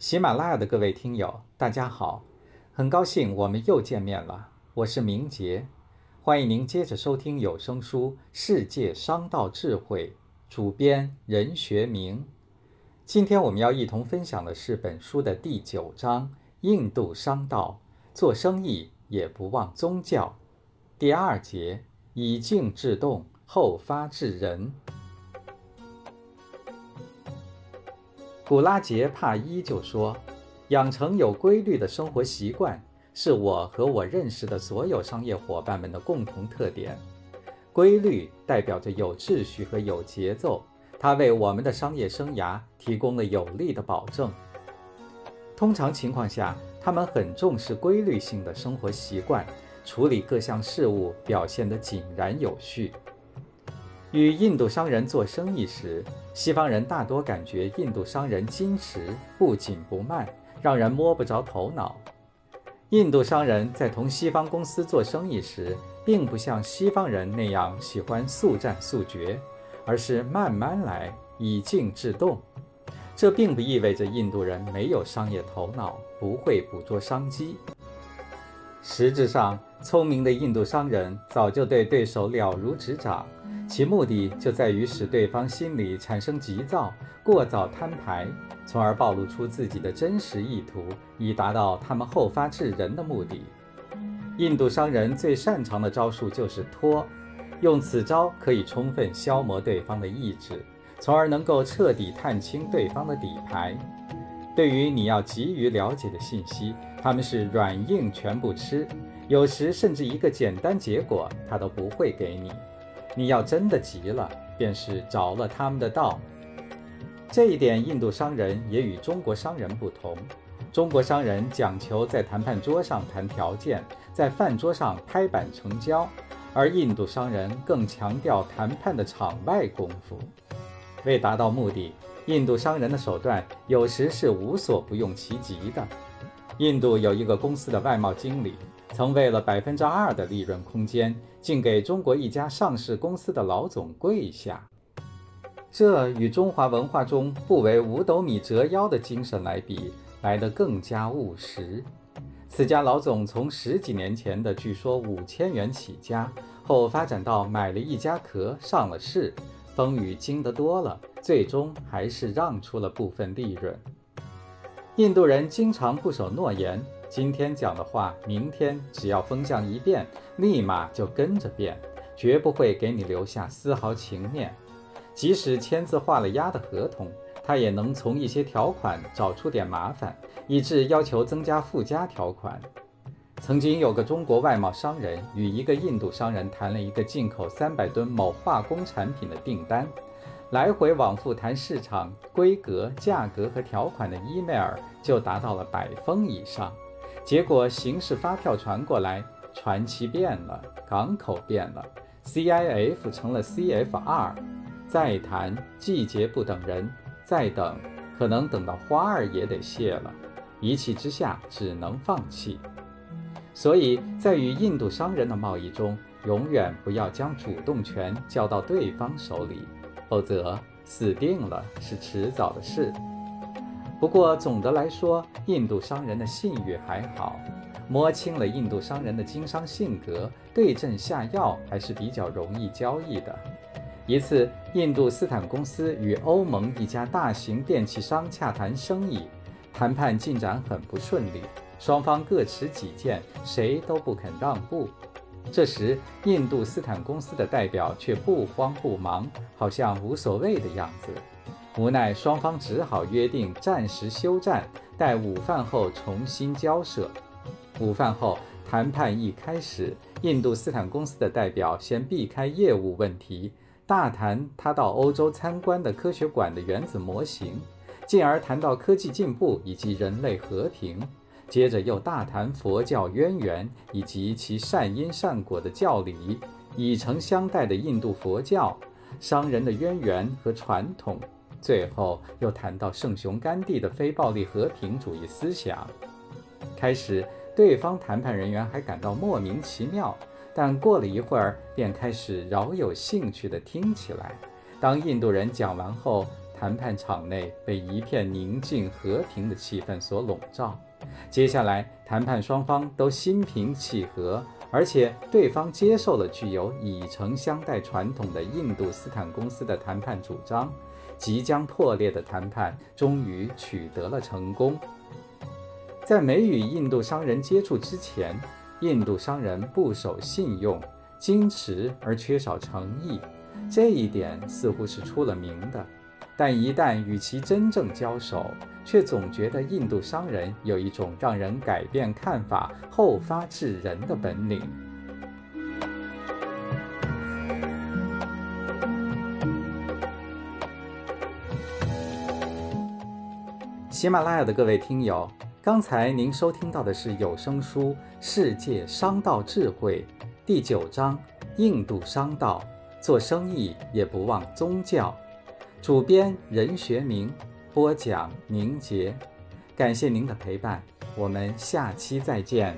喜马拉雅的各位听友，大家好，很高兴我们又见面了。我是明杰，欢迎您接着收听有声书《世界商道智慧》，主编任学明。今天我们要一同分享的是本书的第九章《印度商道》，做生意也不忘宗教。第二节：以静制动，后发制人。古拉杰帕伊就说：“养成有规律的生活习惯，是我和我认识的所有商业伙伴们的共同特点。规律代表着有秩序和有节奏，它为我们的商业生涯提供了有力的保证。通常情况下，他们很重视规律性的生活习惯，处理各项事务表现得井然有序。”与印度商人做生意时，西方人大多感觉印度商人矜持、不紧不慢，让人摸不着头脑。印度商人在同西方公司做生意时，并不像西方人那样喜欢速战速决，而是慢慢来，以静制动。这并不意味着印度人没有商业头脑，不会捕捉商机。实质上，聪明的印度商人早就对对手了如指掌。其目的就在于使对方心里产生急躁，过早摊牌，从而暴露出自己的真实意图，以达到他们后发制人的目的。印度商人最擅长的招数就是拖，用此招可以充分消磨对方的意志，从而能够彻底探清对方的底牌。对于你要急于了解的信息，他们是软硬全不吃，有时甚至一个简单结果他都不会给你。你要真的急了，便是着了他们的道。这一点，印度商人也与中国商人不同。中国商人讲求在谈判桌上谈条件，在饭桌上拍板成交，而印度商人更强调谈判的场外功夫。为达到目的，印度商人的手段有时是无所不用其极的。印度有一个公司的外贸经理。曾为了百分之二的利润空间，竟给中国一家上市公司的老总跪下。这与中华文化中不为五斗米折腰的精神来比，来得更加务实。此家老总从十几年前的据说五千元起家，后发展到买了一家壳上了市，风雨经得多了，最终还是让出了部分利润。印度人经常不守诺言。今天讲的话，明天只要风向一变，立马就跟着变，绝不会给你留下丝毫情面。即使签字画了押的合同，他也能从一些条款找出点麻烦，以致要求增加附加条款。曾经有个中国外贸商人与一个印度商人谈了一个进口三百吨某化工产品的订单，来回往复谈市场规格、价格和条款的 email 就达到了百封以上。结果形式发票传过来，传期变了，港口变了，CIF 成了 CFR，再谈季节不等人，再等可能等到花儿也得谢了，一气之下只能放弃。所以在与印度商人的贸易中，永远不要将主动权交到对方手里，否则死定了是迟早的事。不过总的来说，印度商人的信誉还好，摸清了印度商人的经商性格，对症下药还是比较容易交易的。一次，印度斯坦公司与欧盟一家大型电器商洽谈生意，谈判进展很不顺利，双方各持己见，谁都不肯让步。这时，印度斯坦公司的代表却不慌不忙，好像无所谓的样子。无奈，双方只好约定暂时休战，待午饭后重新交涉。午饭后，谈判一开始，印度斯坦公司的代表先避开业务问题，大谈他到欧洲参观的科学馆的原子模型，进而谈到科技进步以及人类和平，接着又大谈佛教渊源以及其善因善果的教理，以诚相待的印度佛教，商人的渊源和传统。最后又谈到圣雄甘地的非暴力和平主义思想。开始，对方谈判人员还感到莫名其妙，但过了一会儿，便开始饶有兴趣地听起来。当印度人讲完后，谈判场内被一片宁静和平的气氛所笼罩。接下来，谈判双方都心平气和，而且对方接受了具有以诚相待传统的印度斯坦公司的谈判主张。即将破裂的谈判终于取得了成功。在没与印度商人接触之前，印度商人不守信用、矜持而缺少诚意，这一点似乎是出了名的。但一旦与其真正交手，却总觉得印度商人有一种让人改变看法、后发制人的本领。喜马拉雅的各位听友，刚才您收听到的是有声书《世界商道智慧》第九章《印度商道》，做生意也不忘宗教。主编任学明，播讲宁杰。感谢您的陪伴，我们下期再见。